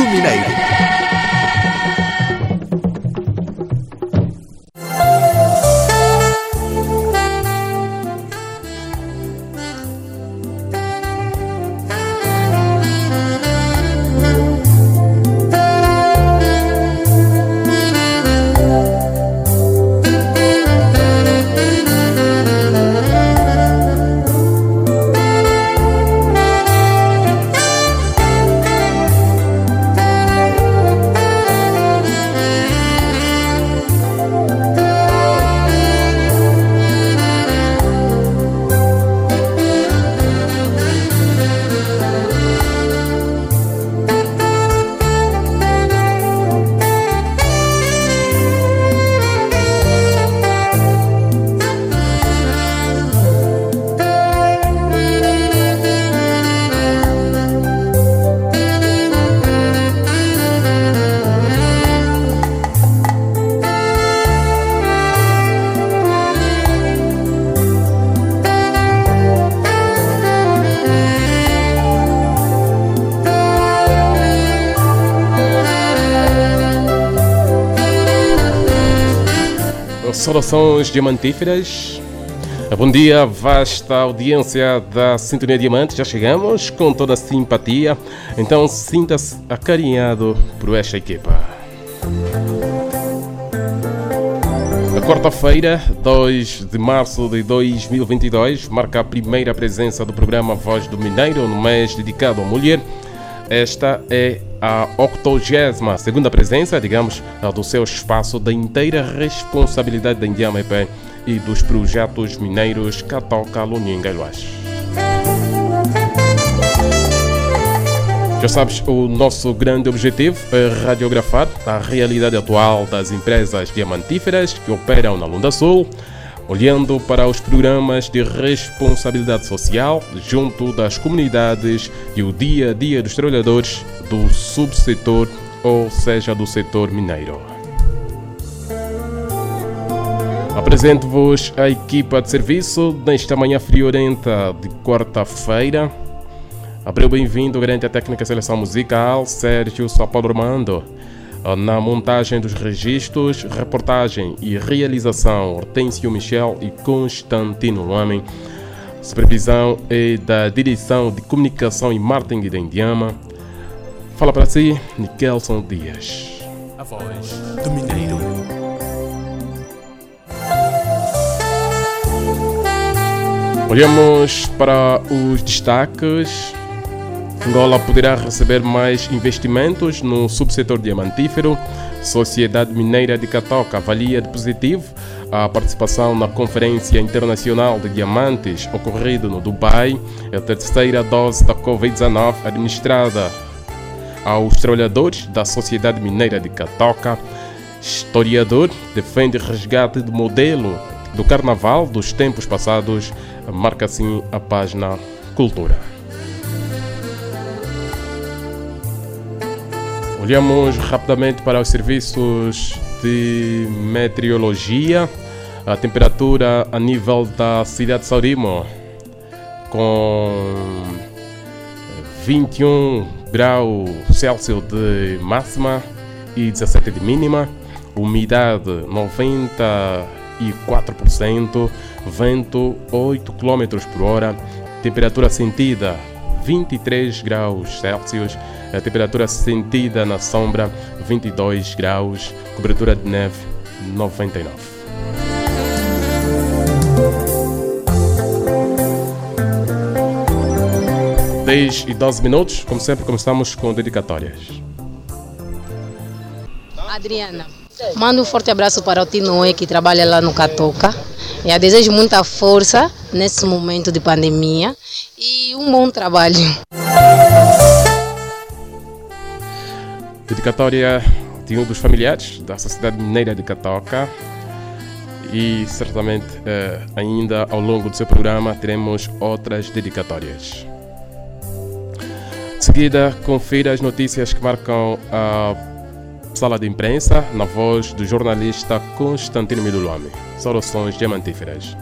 do Mineiro. Saudações diamantíferas. Bom dia, vasta audiência da Sintonia Diamante. Já chegamos com toda a simpatia. Então sinta-se acarinhado por esta equipa. A quarta-feira, 2 de março de 2022, marca a primeira presença do programa Voz do Mineiro no mês dedicado à mulher. Esta é a 82 segunda presença, digamos, do seu espaço da inteira responsabilidade da Indiama EP e dos projetos mineiros Catoca, Luninga Luas. Já sabes, o nosso grande objetivo é radiografar a realidade atual das empresas diamantíferas que operam na Lunda Sul, olhando para os programas de responsabilidade social junto das comunidades e o dia a dia dos trabalhadores do subsetor, ou seja, do setor mineiro. Apresento-vos a equipa de serviço nesta manhã friorenta de quarta-feira. Abriu bem-vindo, grande técnica seleção musical, Sérgio Paulo Armando. Na montagem dos registros, reportagem e realização, Hortêncio Michel e Constantino Luame. Supervisão é da Direção de Comunicação e Marketing da Indiama. Fala para si, Nikelson Dias. A voz do Mineiro. Olhamos para os destaques Angola poderá receber mais investimentos no subsetor diamantífero. Sociedade Mineira de Catoca avalia de positivo a participação na Conferência Internacional de Diamantes ocorrida no Dubai, a terceira dose da Covid-19 administrada aos trabalhadores da Sociedade Mineira de Catoca. Historiador defende resgate do modelo do carnaval dos tempos passados, marca assim a página Cultura. Olhamos rapidamente para os serviços de meteorologia. A temperatura a nível da cidade de Saurimo com 21 graus Celsius de máxima e 17 de mínima. Umidade 94%, vento 8 km por hora, temperatura sentida 23 graus Celsius, a temperatura sentida na sombra 22 graus, cobertura de neve 99. Dez e 12 minutos, como sempre, começamos com dedicatórias. Adriana, mando um forte abraço para o Tinoe que trabalha lá no Catoca. Eu desejo muita força nesse momento de pandemia e um bom trabalho. Dedicatória de um dos familiares da Sociedade Mineira de Catoca e certamente eh, ainda ao longo do seu programa teremos outras dedicatórias. De seguida, confira as notícias que marcam a sala de imprensa na voz do jornalista Constantino Midulome. Soluções diamantíferas.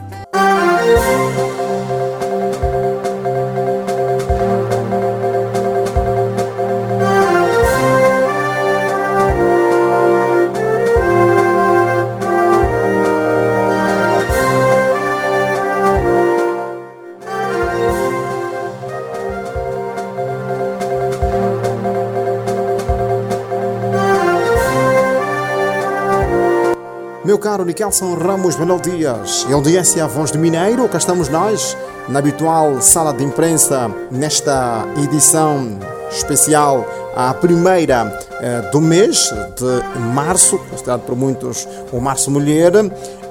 Caro Nikelson Ramos Manuel Dias, em audiência Voz do Mineiro, cá estamos nós, na habitual sala de imprensa, nesta edição especial, a primeira eh, do mês de março, considerado por muitos o Março Mulher,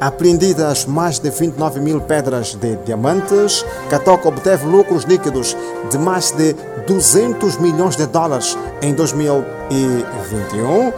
apreendidas mais de 29 mil pedras de diamantes, Catoca obteve lucros líquidos de mais de 200 milhões de dólares em 2021,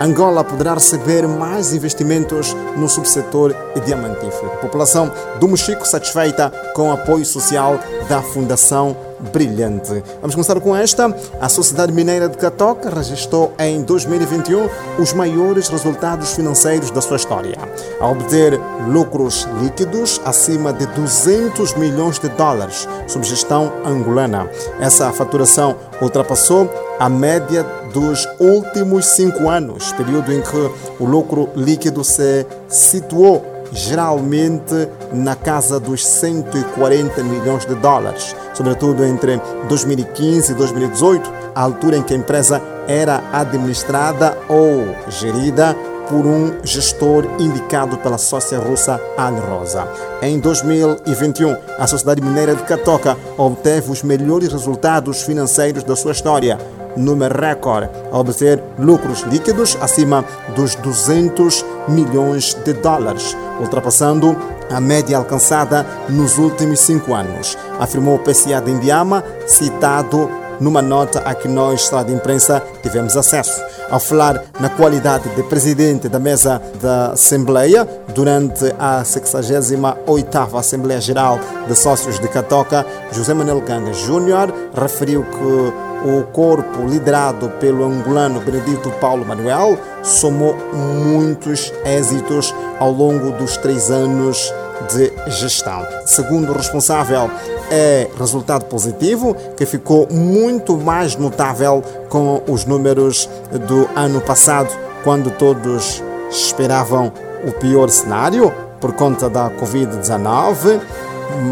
Angola poderá receber mais investimentos no subsetor diamantífero. População do Mochico satisfeita com o apoio social da Fundação Brilhante. Vamos começar com esta. A Sociedade Mineira de Catoca registrou em 2021 os maiores resultados financeiros da sua história, a obter lucros líquidos acima de 200 milhões de dólares sob gestão angolana. Essa faturação ultrapassou a média dos últimos cinco anos, período em que o lucro líquido se situou geralmente na casa dos 140 milhões de dólares, sobretudo entre 2015 e 2018, a altura em que a empresa era administrada ou gerida por um gestor indicado pela sócia russa Anne Rosa. Em 2021, a Sociedade Mineira de Catoca obteve os melhores resultados financeiros da sua história número recorde, a obter lucros líquidos acima dos 200 milhões de dólares, ultrapassando a média alcançada nos últimos cinco anos, afirmou o PCA de Indiama, citado numa nota a que nós, sala de imprensa, tivemos acesso. Ao falar na qualidade de presidente da mesa da Assembleia, durante a 68ª Assembleia Geral de Sócios de Catoca, José Manuel Ganga Júnior referiu que o corpo liderado pelo angolano Benedito Paulo Manuel somou muitos êxitos ao longo dos três anos de gestão. Segundo o responsável, é resultado positivo que ficou muito mais notável com os números do ano passado, quando todos esperavam o pior cenário por conta da Covid-19,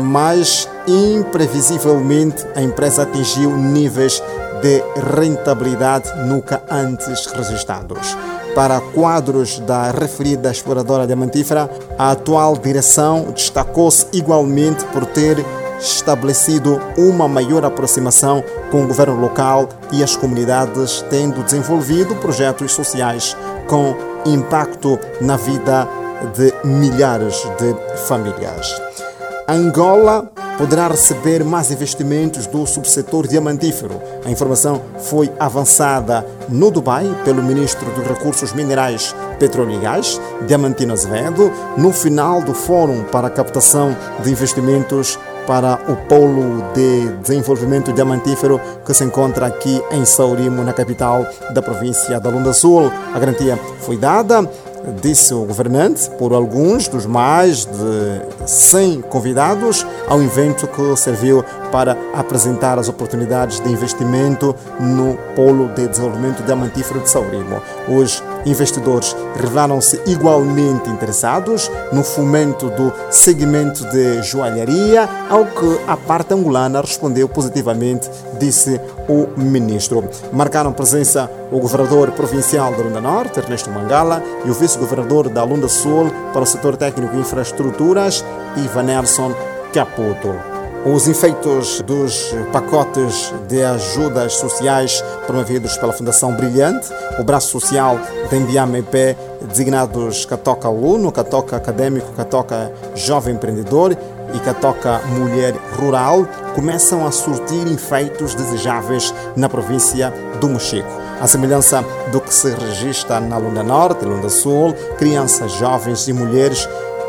mas imprevisivelmente a empresa atingiu níveis de rentabilidade nunca antes registrados. Para quadros da referida exploradora diamantífera, a atual direção destacou-se igualmente por ter estabelecido uma maior aproximação com o governo local e as comunidades, tendo desenvolvido projetos sociais com impacto na vida de milhares de famílias. Angola poderá receber mais investimentos do subsetor diamantífero. A informação foi avançada no Dubai pelo ministro dos Recursos Minerais, Petróleo e Gás, Diamantino Azevedo, no final do Fórum para a Captação de Investimentos para o Polo de Desenvolvimento Diamantífero que se encontra aqui em Saurimo, na capital da província da Lunda Sul. A garantia foi dada disse o governante, por alguns dos mais de 100 convidados ao evento que serviu para apresentar as oportunidades de investimento no Polo de Desenvolvimento Diamantífero de Saurimo. Os investidores revelaram-se igualmente interessados no fomento do segmento de joalharia, ao que a parte angolana respondeu positivamente, disse o ministro. Marcaram presença o governador provincial da Lunda Norte, Ernesto Mangala, e o vice-governador da Lunda Sul para o setor técnico e infraestruturas, Ivan Nelson Caputo. Os efeitos dos pacotes de ajudas sociais promovidos pela Fundação Brilhante, o braço social da Indiama EP, designados Catoca Aluno, Catoca Acadêmico, Catoca Jovem Empreendedor e Catoca Mulher Rural começam a surtir efeitos desejáveis na província do Mochico. A semelhança do que se registra na Lunda Norte e Lunda Sul, crianças, jovens e mulheres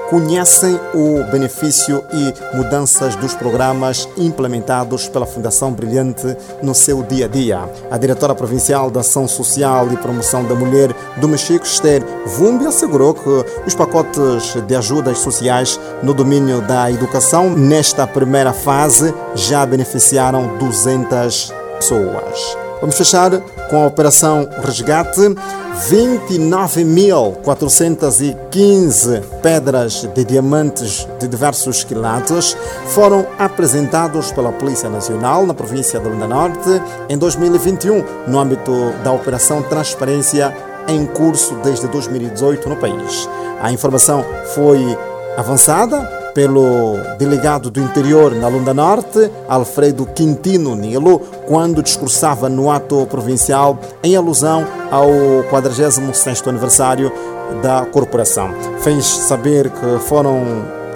conhecem o benefício e mudanças dos programas implementados pela Fundação Brilhante no seu dia a dia. A diretora provincial da Ação Social e Promoção da Mulher do Mexico, Esther Vumbi, assegurou que os pacotes de ajudas sociais no domínio da educação, nesta primeira fase, já beneficiaram 200 pessoas. Vamos fechar com a Operação Resgate. 29.415 pedras de diamantes de diversos quilates foram apresentados pela Polícia Nacional na província do Lunda Norte em 2021, no âmbito da Operação Transparência em curso desde 2018 no país. A informação foi avançada pelo delegado do interior na Lunda Norte, Alfredo Quintino Nilo, quando discursava no ato provincial em alusão ao 46º aniversário da corporação. Fez saber que foram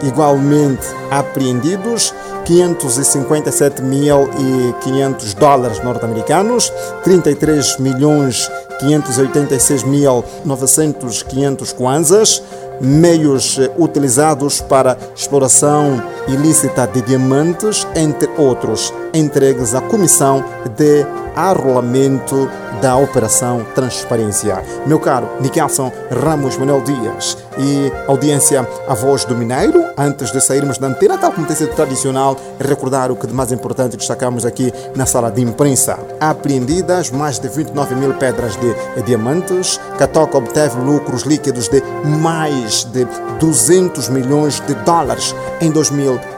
igualmente apreendidos 557.500 dólares norte-americanos, 33 milhões 586 mil 900 500 kwanzas, meios eh, utilizados para exploração ilícita de diamantes, entre outros, entregues à Comissão de Arrolamento da Operação Transparência. Meu caro Nikelson Ramos Manuel Dias e audiência A Voz do Mineiro, antes de sairmos da antena, tal como tem sido tradicional, recordar o que de mais importante destacamos aqui na sala de imprensa. Apreendidas mais de 29 mil pedras de diamantes, Catoca obteve lucros líquidos de mais de 200 milhões de dólares em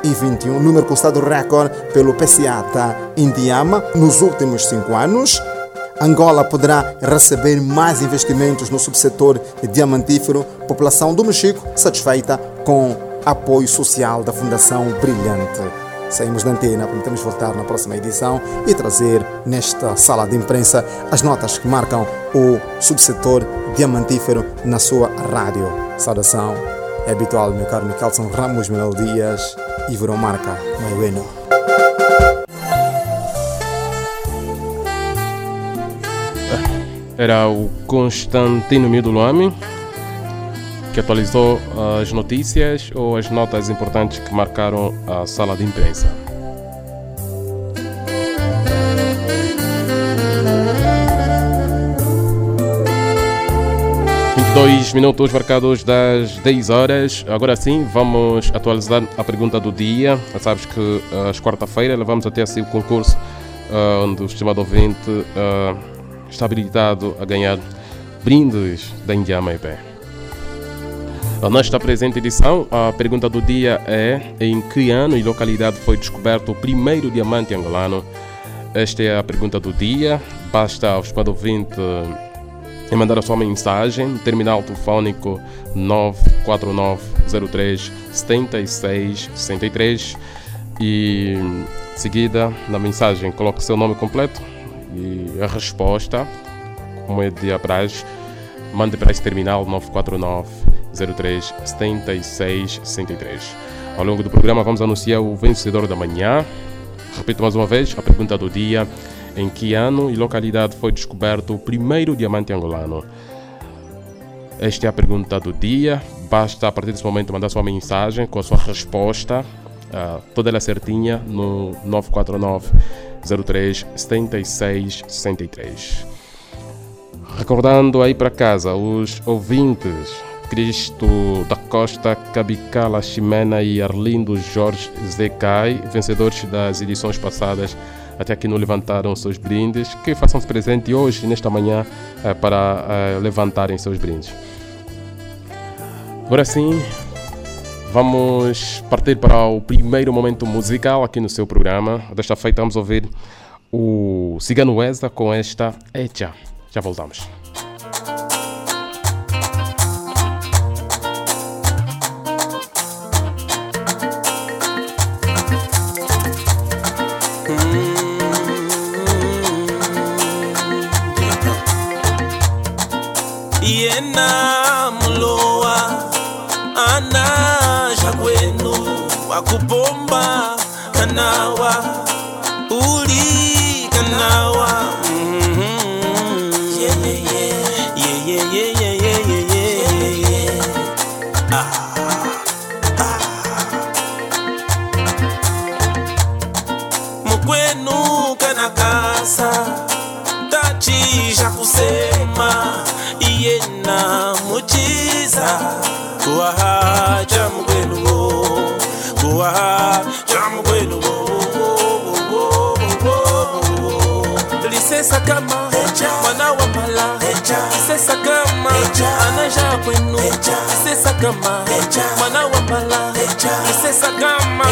2021, número constado recorde pelo PCA da Indiama nos últimos cinco anos. Angola poderá receber mais investimentos no subsetor diamantífero. População do Mexico satisfeita com apoio social da Fundação Brilhante. Saímos da antena, prometemos voltar na próxima edição e trazer nesta sala de imprensa as notas que marcam o subsetor diamantífero na sua rádio. Saudação habitual, meu caro Micalson Ramos Manuel Dias e Verão Marca, Maiueno. era o Constantino Midulami, que atualizou as notícias ou as notas importantes que marcaram a sala de imprensa. Dois minutos marcados das 10 horas. Agora sim, vamos atualizar a pergunta do dia. Sabes que às quarta-feira levamos até assim o concurso uh, onde o estimado ouvinte uh, está habilitado a ganhar brindes da Indiama IP. Nesta presente edição, a pergunta do dia é: em que ano e localidade foi descoberto o primeiro diamante angolano? Esta é a pergunta do dia. Basta ao estimado ouvinte e mandar a sua mensagem, terminal telefónico 94903 7663 e seguida na mensagem coloque seu nome completo e a resposta, como é de apraz, mande para esse terminal 949 03 76 63. Ao longo do programa vamos anunciar o vencedor da manhã. Repito mais uma vez a pergunta do dia: em que ano e localidade foi descoberto o primeiro diamante angolano? Esta é a pergunta do dia. Basta a partir desse momento mandar sua mensagem com a sua resposta, uh, toda ela certinha, no 949 03 76 63. Recordando aí para casa os ouvintes Cristo da Costa, Cabicala Ximena e Arlindo Jorge Zecai, vencedores das edições passadas, até aqui não levantaram seus brindes, que façam-se presente hoje, nesta manhã, eh, para eh, levantarem seus brindes. Agora sim, vamos partir para o primeiro momento musical aqui no seu programa. Desta feita, vamos ouvir o Cigano Weza com esta Echa. Já voltamos. ana mulowa ana zvakwenu wakupomba kanawa mukwenuwo kuwahacha mukwenuwo lisesa kama mwana wa mala lisesa kama anaja kwenu lisesa kama mwana wa mala lisesa kama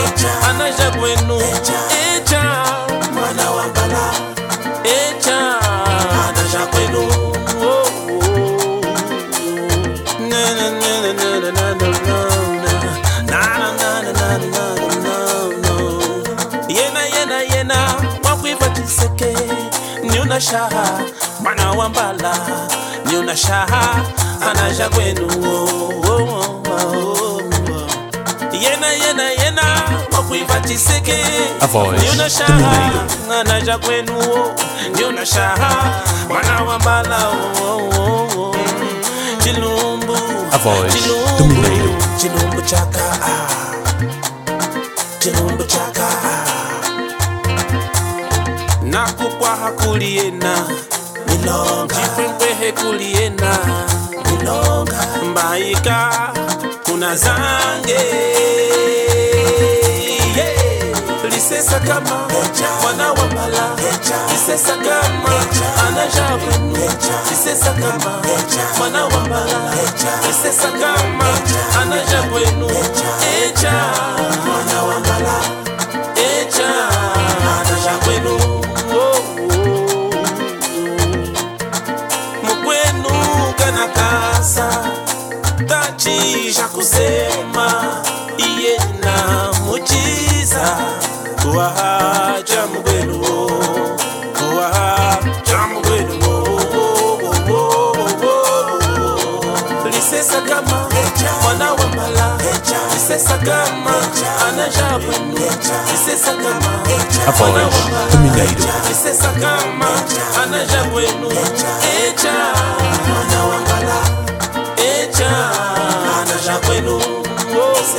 anaja kwenu na shaha mwana wa mbala nyu na shaha anaja kwenu oh, oh, oh, yena yena yena makuiva tiseke. Nyu na shaha anaja kwenu nyu na shaha mwana wa mbala chilumbu chilumbu chilumbu chaka ah. chilumbu chaka. Kuliena. Milonga. Chipwempwehe kuliena. Milonga. Mbaika kuna zange. Yeah. lisesa kama mwana wa mala. Lisesa kama anaja kwenu lisesa kama mwana wa mala. Lisesa kama anaja kwenu echa. Mwana wa mala sema iye na mujiza tuwaha chamugwenu tuwaha chamugwenu lisesa kama mwana wa mbala. Lisesa kama anaja wenu lisesa kama mwana wa mbala. lisesa kama anaja wenu echa.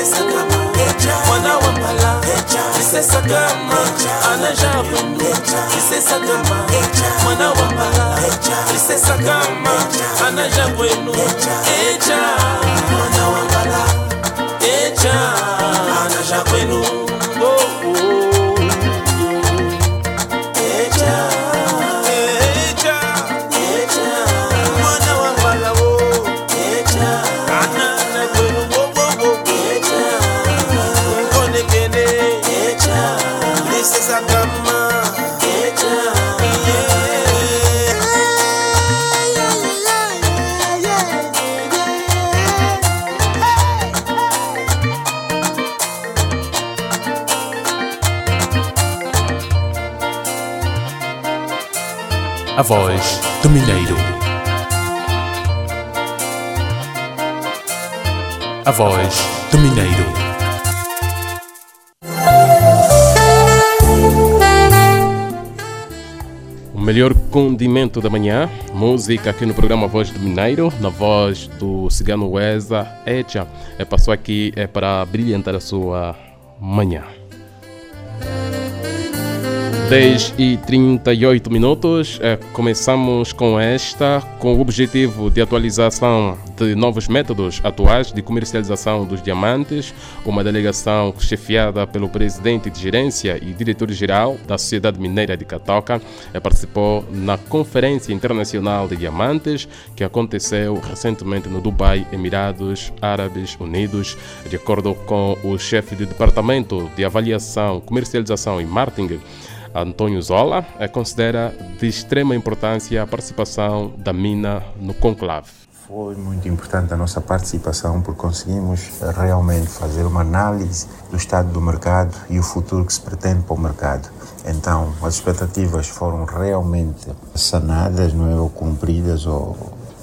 Echa, mwana wa mpala lisesakama anajabu Echa, mwana wa mpala lisesakama anajabwenu Echa, mwana wa mpala eja anajakwenu A voz do Mineiro. A voz do Mineiro. O melhor condimento da manhã, música aqui no programa Voz do Mineiro, na voz do cigano Weza Echa, passou aqui é, para brilhantar a sua manhã. 10 e 38 minutos, eh, começamos com esta, com o objetivo de atualização de novos métodos atuais de comercialização dos diamantes. Uma delegação chefiada pelo presidente de gerência e diretor-geral da Sociedade Mineira de Catoca eh, participou na Conferência Internacional de Diamantes que aconteceu recentemente no Dubai, Emirados Árabes Unidos. De acordo com o chefe de departamento de avaliação, comercialização e marketing, Antônio Zola eh, considera de extrema importância a participação da mina no conclave. Foi muito importante a nossa participação porque conseguimos realmente fazer uma análise do estado do mercado e o futuro que se pretende para o mercado. Então, as expectativas foram realmente sanadas, não é, ou cumpridas, ou...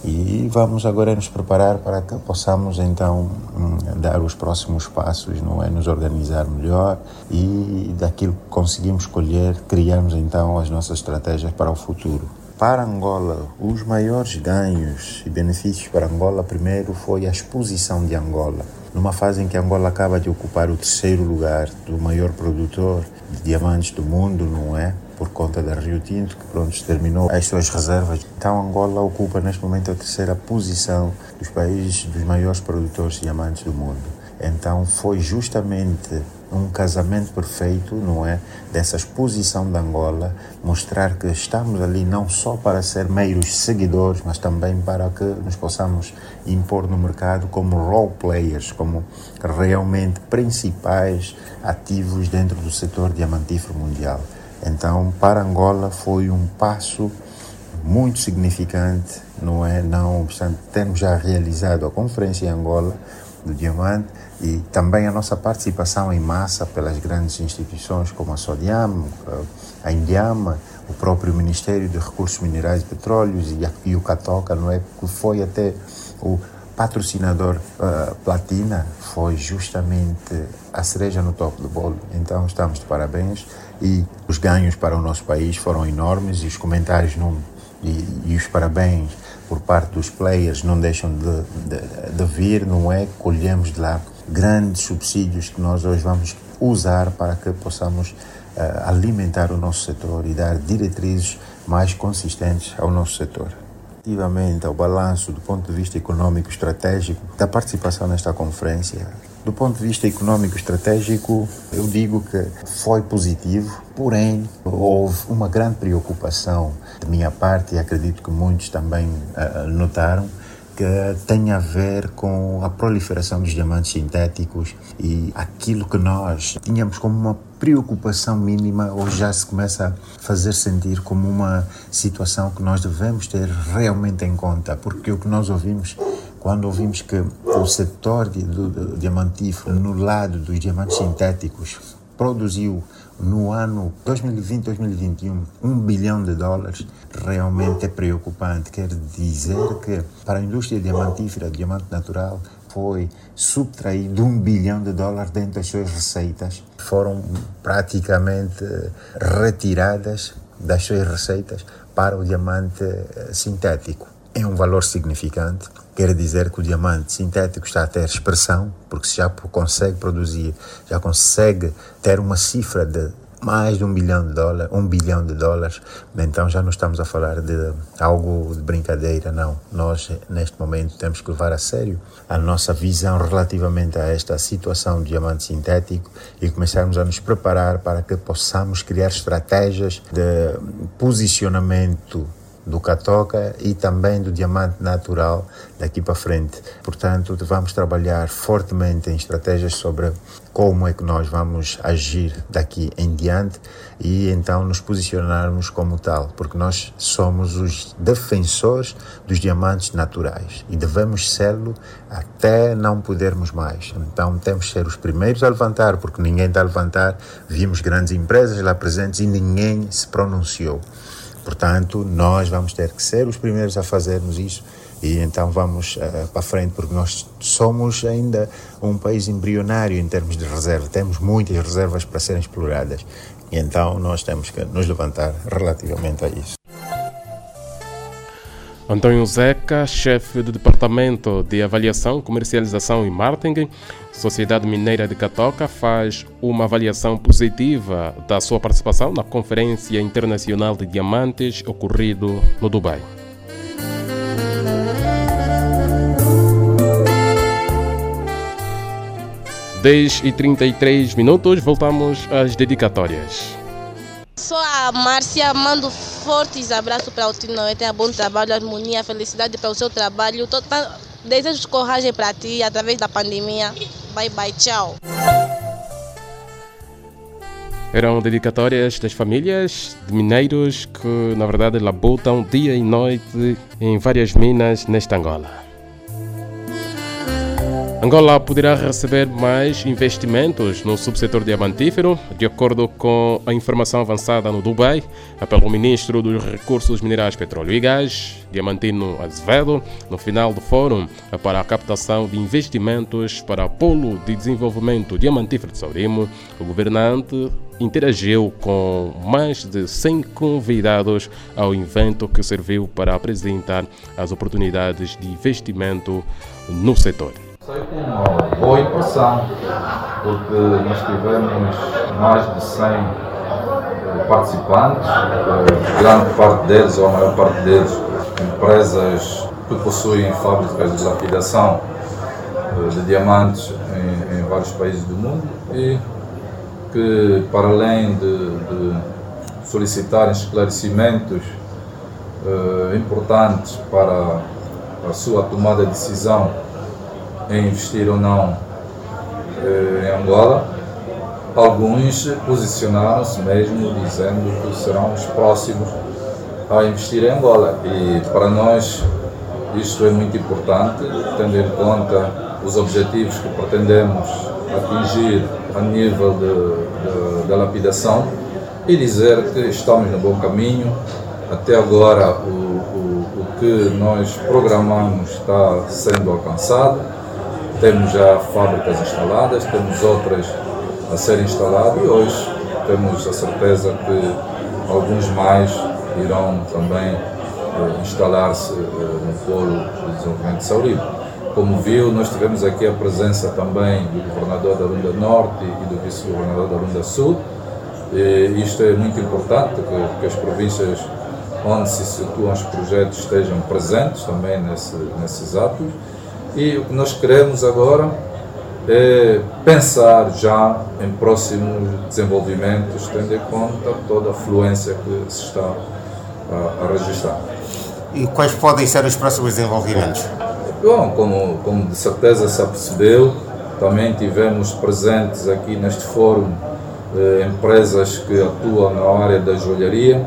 E vamos agora nos preparar para que possamos então hum, dar os próximos passos, não é? Nos organizar melhor e daquilo que conseguimos colher, criarmos então as nossas estratégias para o futuro. Para Angola, os maiores ganhos e benefícios para Angola, primeiro foi a exposição de Angola. Numa fase em que Angola acaba de ocupar o terceiro lugar do maior produtor de diamantes do mundo, não é? Por conta da Rio Tinto, que pronto, terminou as suas reservas. Então Angola ocupa neste momento a terceira posição dos países dos maiores produtores de diamantes do mundo. Então foi justamente um casamento perfeito, não é? Dessa exposição de Angola, mostrar que estamos ali não só para ser meros seguidores, mas também para que nos possamos impor no mercado como role players, como realmente principais ativos dentro do setor diamantífero mundial. Então, para Angola foi um passo muito significante, não é? Não obstante termos já realizado a conferência em Angola do diamante, e também a nossa participação em massa pelas grandes instituições como a Sodiam, a Indiama, o próprio Ministério de Recursos Minerais e Petróleos e, o Catoca, não é? Que foi até o patrocinador uh, platina, foi justamente a cereja no topo do bolo. Então estamos de parabéns e os ganhos para o nosso país foram enormes e os comentários não, e, e os parabéns por parte dos players não deixam de, de, de vir, não é? Colhemos de lá grandes subsídios que nós hoje vamos usar para que possamos uh, alimentar o nosso setor e dar diretrizes mais consistentes ao nosso setor. Relativamente ao balanço do ponto de vista econômico estratégico da participação nesta conferência, do ponto de vista econômico estratégico, eu digo que foi positivo, porém houve uma grande preocupação de minha parte e acredito que muitos também uh, notaram que tem a ver com a proliferação dos diamantes sintéticos e aquilo que nós tínhamos como uma preocupação mínima hoje já se começa a fazer sentir como uma situação que nós devemos ter realmente em conta, porque o que nós ouvimos quando ouvimos que o setor de, do, diamantífero no lado dos diamantes sintéticos produziu no ano 2020-2021 um bilhão de dólares, realmente é preocupante. Quer dizer que para a indústria diamantífera, diamante natural, foi subtraído um bilhão de dólares dentro das suas receitas. Foram praticamente retiradas das suas receitas para o diamante eh, sintético. É um valor significante Quer dizer que o diamante sintético está a ter expressão, porque já consegue produzir, já consegue ter uma cifra de mais de um bilhão de dólares, um bilhão de dólares, então já não estamos a falar de algo de brincadeira, não. Nós, neste momento, temos que levar a sério a nossa visão relativamente a esta situação do diamante sintético e começarmos a nos preparar para que possamos criar estratégias de posicionamento do catoca e também do diamante natural daqui para frente. Portanto, vamos trabalhar fortemente em estratégias sobre como é que nós vamos agir daqui em diante e então nos posicionarmos como tal, porque nós somos os defensores dos diamantes naturais e devemos serlo até não podermos mais. Então temos que ser os primeiros a levantar, porque ninguém está a levantar. Vimos grandes empresas lá presentes e ninguém se pronunciou. Portanto, nós vamos ter que ser os primeiros a fazermos isso e então vamos uh, para frente, porque nós somos ainda um país embrionário em termos de reserva, temos muitas reservas para serem exploradas e então nós temos que nos levantar relativamente a isso. Antônio Zeca, chefe do Departamento de Avaliação, Comercialização e Marketing, Sociedade Mineira de Catoca, faz uma avaliação positiva da sua participação na Conferência Internacional de Diamantes ocorrido no Dubai. Dez e trinta e três minutos, voltamos às dedicatórias. Sou a Márcia, mando fortes abraços para o Tino, tenha bom trabalho, harmonia, felicidade para o seu trabalho. Tô, tá, desejo coragem para ti através da pandemia. Bye bye, tchau. Eram dedicatórias das famílias de mineiros que, na verdade, labutam dia e noite em várias minas nesta Angola. Angola poderá receber mais investimentos no subsetor diamantífero, de acordo com a informação avançada no Dubai pelo ministro dos Recursos Minerais, Petróleo e Gás, Diamantino Azevedo, no final do fórum para a captação de investimentos para o Polo de Desenvolvimento Diamantífero de Saurimo. O governante interagiu com mais de 100 convidados ao evento que serviu para apresentar as oportunidades de investimento no setor. Sei com uma boa impressão, porque nós tivemos mais de 100 eh, participantes, eh, grande parte deles, ou a maior parte deles, empresas que possuem fábricas de lapidação eh, de diamantes em, em vários países do mundo e que, para além de, de solicitar esclarecimentos importantes para a sua tomada de decisão em investir ou não eh, em Angola. Alguns posicionaram-se mesmo dizendo que serão os próximos a investir em Angola. E para nós isto é muito importante, tendo em conta os objetivos que pretendemos atingir a nível da lapidação e dizer que estamos no bom caminho. Até agora o, o, o que nós programamos está sendo alcançado temos já fábricas instaladas, temos outras a serem instaladas e hoje temos a certeza que alguns mais irão também eh, instalar-se eh, no Polo de Desenvolvimento de Sauribe. Como viu, nós tivemos aqui a presença também do governador da Lunda Norte e do vice-governador da Lunda Sul. E isto é muito importante, que, que, as províncias onde se situam os projetos estejam presentes também nesse, nesses atos. E o que nós queremos agora é pensar já em próximos desenvolvimentos, tendo em conta toda a fluência que se está a, a registrar. E quais podem ser os próximos desenvolvimentos? Bom, como, como de certeza se apercebeu, também tivemos presentes aqui neste fórum eh, empresas que atuam na área da joalharia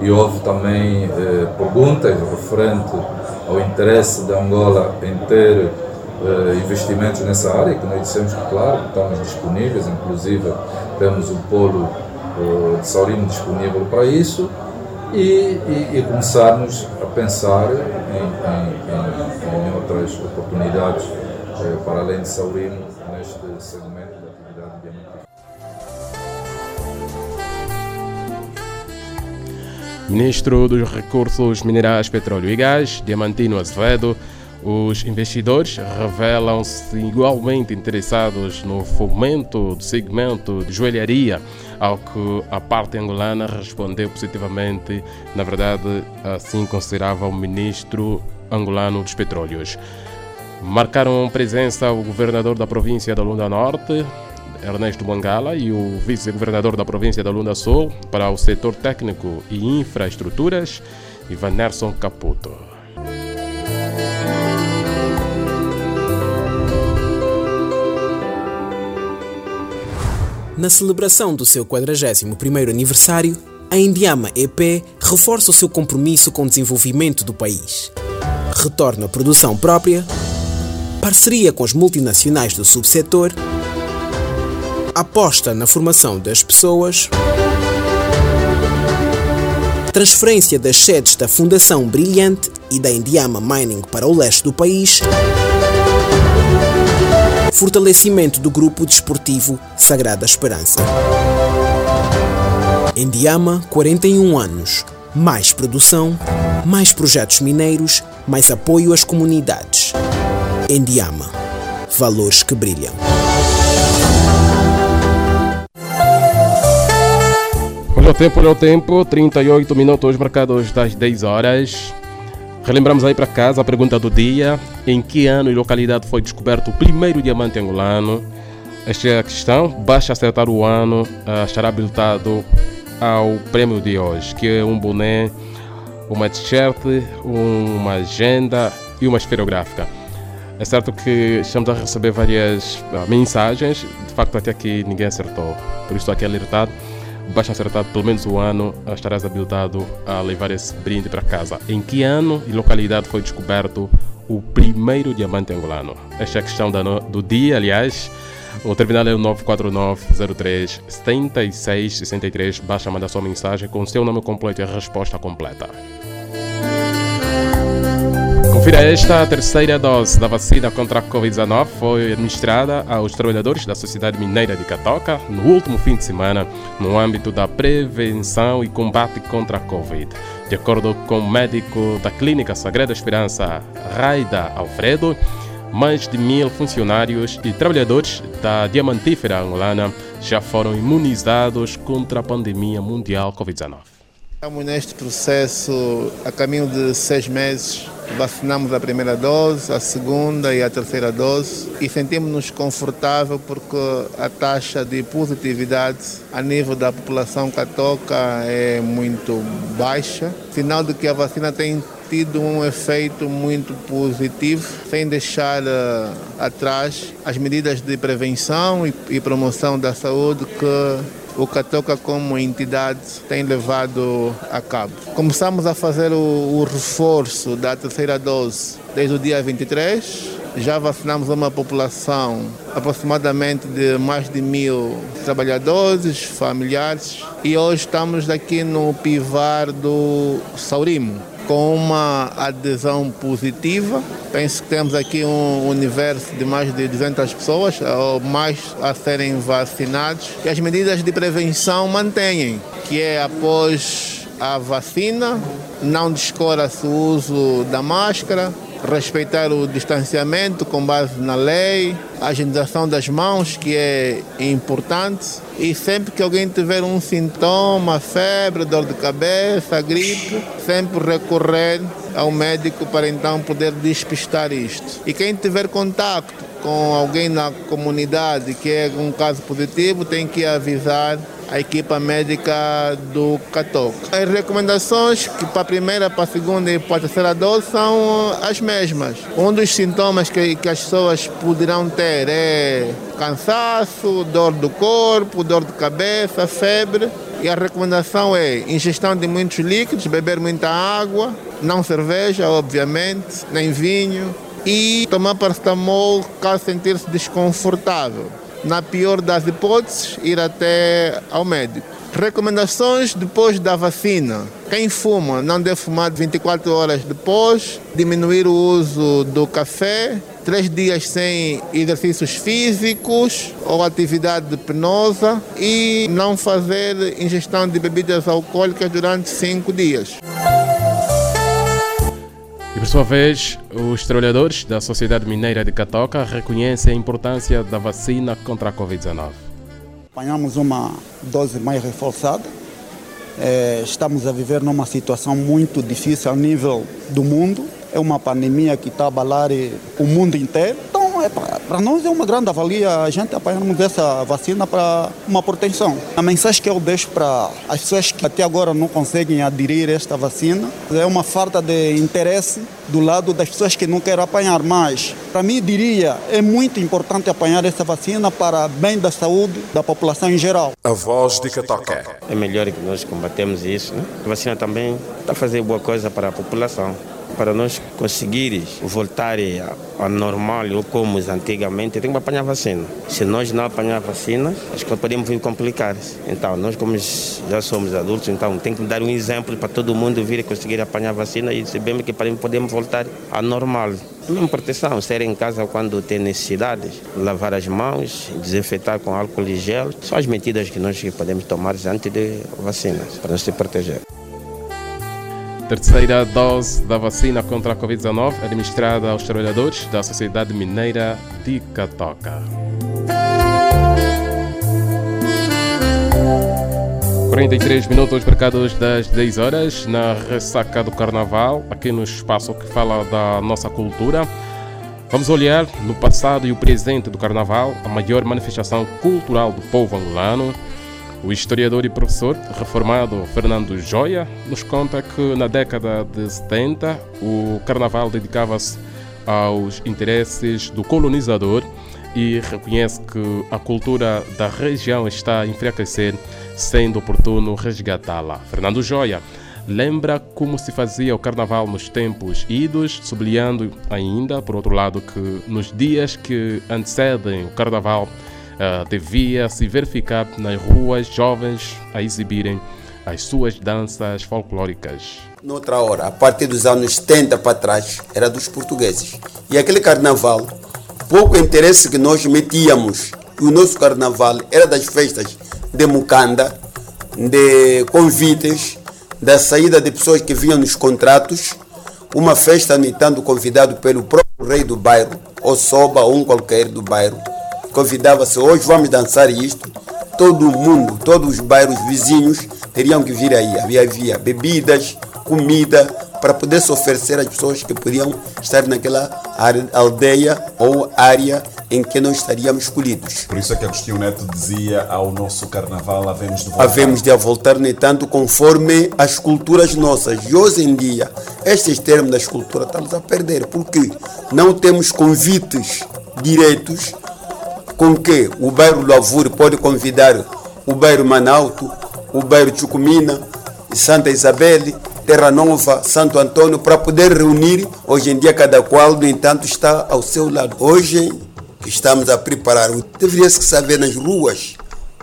e houve também eh, perguntas referente ao interesse da Angola em ter uh, investimentos nessa área, que nós dissemos que, claro, estamos disponíveis, inclusive temos o polo uh, de Saurino disponível para isso, e, e, e, começarmos a pensar em, em, em, em outras oportunidades uh, para além de Saurino neste segmento Ministro dos Recursos Minerais, Petróleo e Gás, Diamantino Azevedo, os investidores revelam-se igualmente interessados no fomento do segmento de joelharia, ao que a parte angolana respondeu positivamente. Na verdade, assim considerava o ministro angolano dos Petróleos. Marcaram presença o governador da província da Lunda Norte, Ernesto Mangala e o vice-governador da província da Lunda Sul para o setor técnico e infraestruturas, Ivan Nerson Caputo. Na celebração do seu 41º aniversário, a Indiama EP reforça o seu compromisso com o desenvolvimento do país. Retorna à produção própria, parceria com as multinacionais do subsetor aposta na formação das pessoas, transferência das sedes da Fundação Brilhante e da Indiama Mining para o leste do país, fortalecimento do grupo desportivo Sagrada Esperança. Indiama, 41 anos. Mais produção, mais projetos mineiros, mais apoio às comunidades. Indiama. Valores que brilham. O tempo, o tempo, 38 minutos marcados das 10 horas. Relembramos aí para casa a pergunta do dia: em que ano e localidade foi descoberto o primeiro diamante angolano? Esta é a questão. Basta acertar o ano, uh, estará habilitado ao prêmio de hoje, que é um boné, uma t-shirt, uma agenda e uma esferográfica. É certo que estamos a receber várias uh, mensagens, de facto até aqui ninguém acertou, por isso aqui alertado basta acertar pelo menos o ano, estarás habilitado a levar esse brinde para casa. Em que ano e localidade foi descoberto o primeiro diamante angolano? Esta é a questão do dia, aliás. O terminal é o 94903 7663. Basta mandar sua mensagem com seu nome completo e a resposta completa. Confira esta, a terceira dose da vacina contra a Covid-19 foi administrada aos trabalhadores da Sociedade Mineira de Catoca no último fim de semana, no âmbito da prevenção e combate contra a Covid. De acordo com o médico da Clínica Sagrada Esperança, Raida Alfredo, mais de mil funcionários e trabalhadores da diamantífera angolana já foram imunizados contra a pandemia mundial Covid-19. Estamos neste processo a caminho de seis meses. Vacinamos a primeira dose, a segunda e a terceira dose e sentimos-nos confortável porque a taxa de positividade a nível da população catoca é muito baixa, sinal de que a vacina tem tido um efeito muito positivo, sem deixar eh, atrás as medidas de prevenção e, e promoção da saúde que o Catoca como entidade tem levado a cabo. Começamos a fazer o, o reforço da terceira dose desde o dia 23. Já vacinamos uma população aproximadamente de mais de mil trabalhadores, familiares e hoje estamos aqui no pivar do Saurimo com uma adesão positiva. Penso que temos aqui um universo de mais de 200 pessoas, ou mais a serem vacinados. E as medidas de prevenção mantêm, que é após a vacina, não descora-se o uso da máscara, respeitar o distanciamento com base na lei, a higienização das mãos, que é importante, e sempre que alguém tiver um sintoma, febre, dor de cabeça, gripe, sempre recorrer ao médico para então poder despistar isto. E quem tiver contato com alguém na comunidade que é um caso positivo, tem que avisar a equipa médica do Catoca. As recomendações que para a primeira, para a segunda e para a terceira dose são as mesmas. Um dos sintomas que, que as pessoas poderão ter é cansaço, dor do corpo, dor de cabeça, febre. E a recomendação é ingestão de muitos líquidos, beber muita água, não cerveja, obviamente, nem vinho, e tomar paracetamol caso sentir-se desconfortável. Na pior das hipóteses, ir até ao médico. Recomendações depois da vacina. Quem fuma não deve fumar 24 horas depois, diminuir o uso do café, três dias sem exercícios físicos ou atividade penosa e não fazer ingestão de bebidas alcoólicas durante cinco dias. Por sua vez, os trabalhadores da Sociedade Mineira de Catoca reconhecem a importância da vacina contra a Covid-19. Apanhamos uma dose mais reforçada. Eh, estamos a viver numa situação muito difícil a nível do mundo. É uma pandemia que está a abalar eh, o mundo inteiro. Então, é, para nós é uma grande avalia a gente apanharmos essa vacina para uma proteção. A mensagem que eu deixo para as pessoas que até agora não conseguem aderir a esta vacina é uma falta de interesse do lado das pessoas que não querem apanhar. Mas, para mim, diria, é muito importante apanhar essa vacina para bem da saúde da população em geral. A voz de Catoca. É melhor que nós combatemos isso. Né? A vacina também está a fazer boa coisa para a população. Para nós conseguir voltar ao normal ou como antigamente, tem que apanhar vacina. Se nós não apanhar vacina, as coisas podemos vir complicar. Então, nós como já somos adultos, então tem que dar um exemplo para todo mundo vir conseguir apanhar vacina e sabemos que podemos voltar ao normal. Mesmo proteção, ser em casa quando tem necessidade, lavar as mãos, desinfetar com álcool e gel, são as medidas que nós podemos tomar antes de vacinas, para nos proteger. Terceira dose da vacina contra a Covid-19 administrada aos trabalhadores da Sociedade Mineira de Catoca. 43 minutos marcados das 10 horas na ressaca do Carnaval, aqui no espaço que fala da nossa cultura. Vamos olhar no passado e o presente do Carnaval, a maior manifestação cultural do povo angolano. O historiador e professor reformado Fernando Joia nos conta que na década de 70 o Carnaval dedicava-se aos interesses do colonizador e reconhece que a cultura da região está a enfraquecer, sendo oportuno resgatá-la. Fernando Joia lembra como se fazia o carnaval nos tempos idos, sublinhando ainda, por outro lado, que nos dias que antecedem o carnaval uh, devia se verificar nas ruas jovens a exibirem as suas danças folclóricas. Noutra hora, a partir dos anos 70 para trás, era dos portugueses. E aquele carnaval, pouco interesse que nós metíamos, o nosso carnaval era das festas de mucanda, de convites, da saída de pessoas que vinham nos contratos, uma festa, no entanto, convidado pelo próprio rei do bairro, ou soba, ou um qualquer do bairro, convidava-se, hoje vamos dançar isto, todo mundo, todos os bairros vizinhos teriam que vir aí. Havia, havia bebidas, comida, para poder se oferecer às pessoas que podiam estar naquela aldeia ou área em que nós estaríamos escolhidos. Por isso é que Agostinho Neto dizia ao nosso carnaval havemos de voltar. Havemos de voltar, no entanto, conforme as culturas nossas. E hoje em dia, estes termos da escultura estamos a perder, porque não temos convites diretos com que o bairro Lavure pode convidar o bairro Manauto, o bairro Chucumina, Santa Isabel, Terra Nova, Santo Antônio, para poder reunir. Hoje em dia, cada qual, no entanto, está ao seu lado. Hoje, estamos a preparar, deveria se saber nas ruas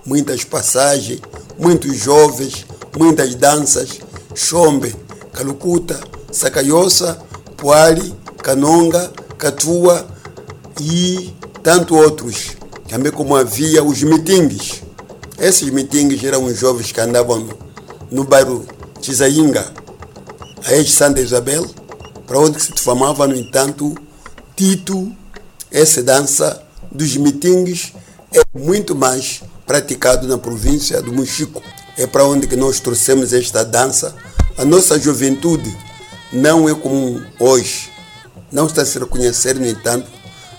muitas passagens, muitos jovens, muitas danças, chombe, calucuta, sacaioça, poali, canonga, catua e tanto outros. Também como havia os mitingues. Esses mitingues eram os jovens que andavam no, bairro Chisainga, a ex-Santa Isabel, para onde se difamava, no entanto, Tito, essa dança dos mitingues é muito mais praticado na província do Mochico. É para onde que nós trouxemos esta dança. A nossa juventude não é como hoje. Não está a se reconhecer, no entanto,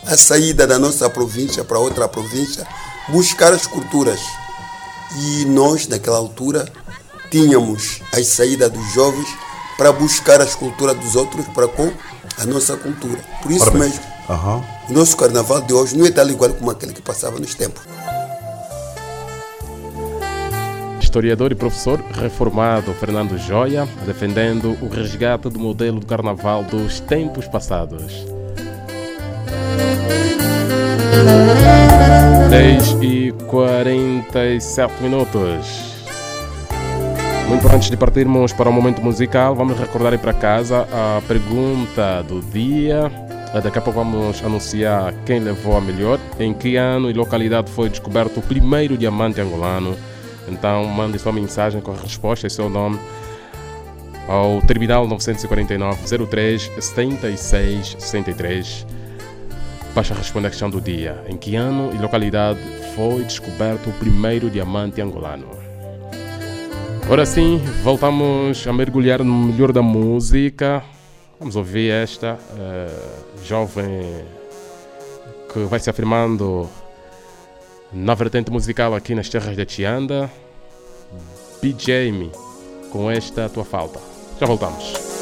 a saída da nossa província para outra província, buscar as culturas. E nós, naquela altura, tínhamos a saída dos jovens para buscar as culturas dos outros para com a nossa cultura. Por isso bem. mesmo, Aham. o nosso carnaval de hoje não é tal igual como aquele que passava nos tempos. Historiador e professor reformado Fernando Joia, defendendo o resgate do modelo do carnaval dos tempos passados. 10 e 47 minutos. Muito antes de partirmos para o momento musical, vamos recordar aí para casa a pergunta do dia. Daqui a pouco vamos anunciar quem levou a melhor, em que ano e localidade foi descoberto o primeiro diamante angolano. Então mande sua mensagem com a resposta e seu nome ao terminal 949 03 76 63. Basta responder a questão do dia. Em que ano e localidade foi descoberto o primeiro diamante angolano? Agora sim, voltamos a mergulhar no melhor da música. Vamos ouvir esta eh, jovem que vai se afirmando na vertente musical aqui nas terras de Tianda. BJ com esta tua falta. Já voltamos.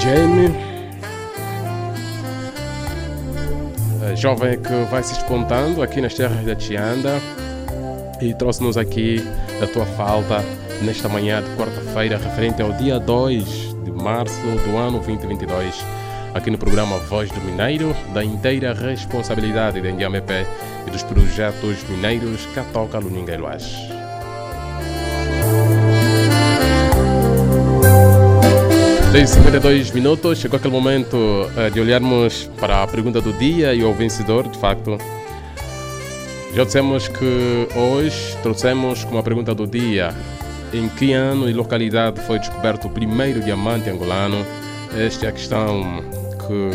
Jamie, a jovem que vai se espontando aqui nas terras da Tianda. E trouxe-nos aqui a tua falta nesta manhã de quarta-feira, referente ao dia 2 de março do ano 2022, aqui no programa Voz do Mineiro, da inteira responsabilidade da Indiamepé e dos projetos mineiros Catoca Luningueiroas. 52 minutos, chegou aquele momento eh, de olharmos para a pergunta do dia e o vencedor, de facto. Já dissemos que hoje trouxemos como a pergunta do dia em que ano e localidade foi descoberto o primeiro diamante angolano. Esta é a questão que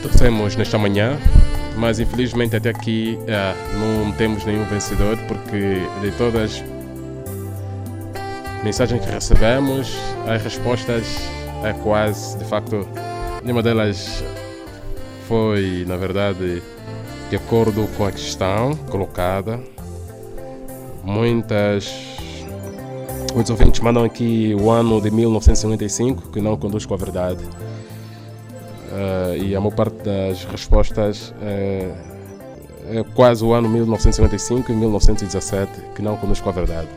trouxemos nesta manhã, mas infelizmente até aqui eh, não temos nenhum vencedor porque de todas mensagens que recebemos, as respostas é quase, de facto, nenhuma delas foi, na verdade, de acordo com a questão colocada. Muitas, muitos ouvintes mandam aqui o ano de 1955, que não conduz com a verdade. Eh, e a maior parte das respostas é, é quase o ano 1955 e 1917, que não conduz com a verdade.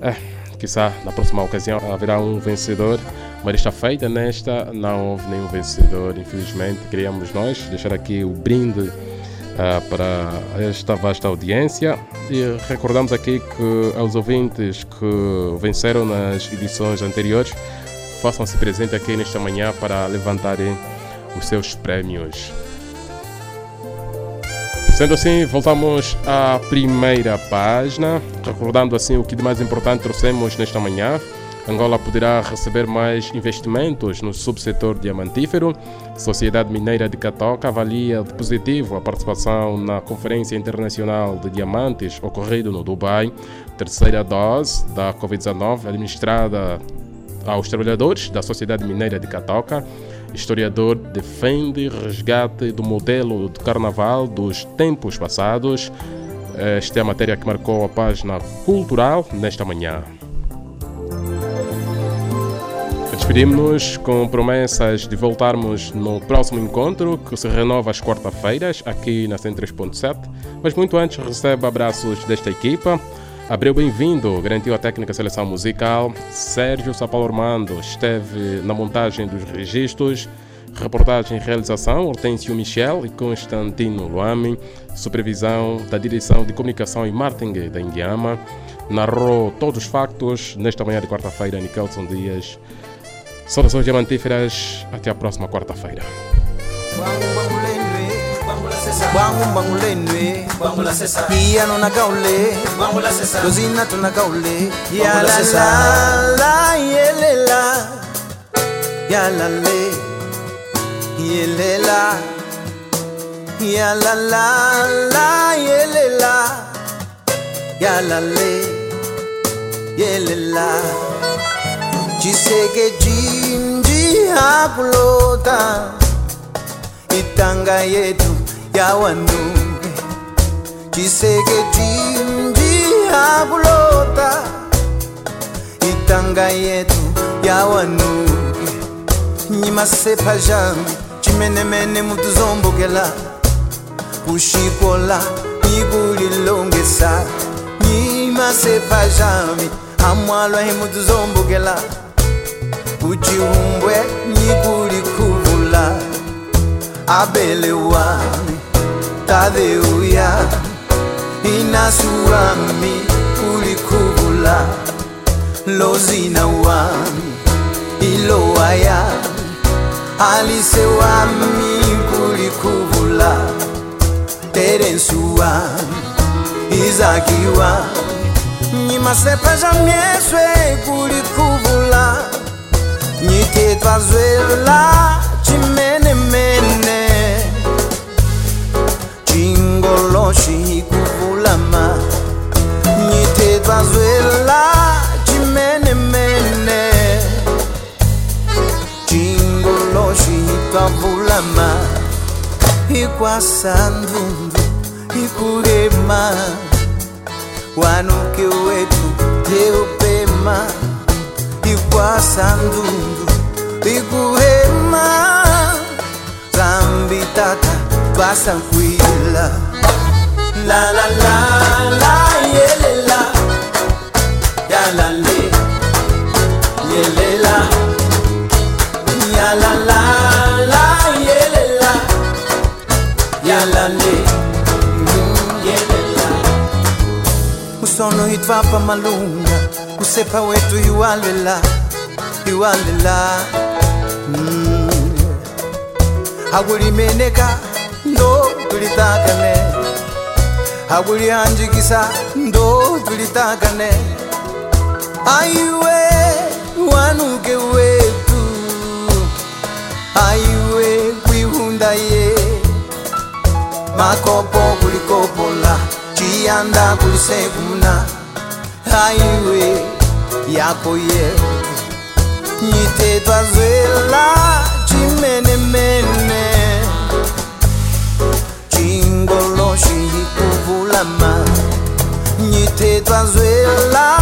É, Quizá na próxima ocasião haverá um vencedor, mas está feita nesta não houve nenhum vencedor, infelizmente. Queríamos nós deixar aqui o brinde uh, para esta vasta audiência e recordamos aqui que aos ouvintes que venceram nas edições anteriores, façam-se presente aqui nesta manhã para levantarem os seus prémios. Sendo assim, voltamos à primeira página, recordando assim o que de mais importante trouxemos nesta manhã. Angola poderá receber mais investimentos no subsetor diamantífero. Sociedade Mineira de Catoca avalia de positivo a participação na Conferência Internacional de Diamantes ocorrida no Dubai. Terceira dose da Covid-19 administrada aos trabalhadores da Sociedade Mineira de Catoca. Historiador defende resgate do modelo de carnaval dos tempos passados. Esta é a matéria que marcou a página cultural nesta manhã. Despedimos-nos com promessas de voltarmos no próximo encontro, que se renova às quarta-feiras, aqui na 103.7. Mas muito antes, receba abraços desta equipa. Abreu bem-vindo, garantiu a técnica seleção musical. Sérgio Sapalo Armando esteve na montagem dos registros. Reportagem e realização, Hortêncio Michel e Constantino Luame. Supervisão da Direção de Comunicação e Marketing da Indiama. Narrou todos os factos nesta manhã de quarta-feira, Nikelson Dias. Saudações diamantíferas, até a próxima quarta-feira. bangu mbangula enwe iyano nakaule lozina tonakaule yalalala yelela. Yalale yelela. Yalalala yelela. Yalale yelela. Chiseke jinji hakulota. Itanga yetu. yawanduke ciseke cinji akulota itanga yetu yawanduke nyimasepa jami cimenemene mutuzombokela kuxikola nyi kulilongesa nyimasepa jami amualua hi mutuzombokela kuciumbwe nyi kulikuvula abele wami tadheuya inasuami ulikubula lozinawami ilowaya alisewami kulikubula terensuwa izakiwa nyimasepeja myeswe kulikubula nyitetwazwela cimenemene kwasa ndhundhu ikurema. Wanuke wetu teupema ikwasa ndhundhu ikuhema zambi tata basa kwila la la la la yeah. Usono hitvapa malunga. Usepa wetu yuwalela yuwalela mm. hakulimeneka ndo tulitakane hakulihanjikisa ndo tulitakane aiwe wanuke wetu. Aiwe kwihunda ye. Makopo kulikopola tiyanda kusekuna haiwe yako ye. Yitetwazela cimenemene cingoloshi yikuvulama yitetwazela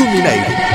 do Mineiro.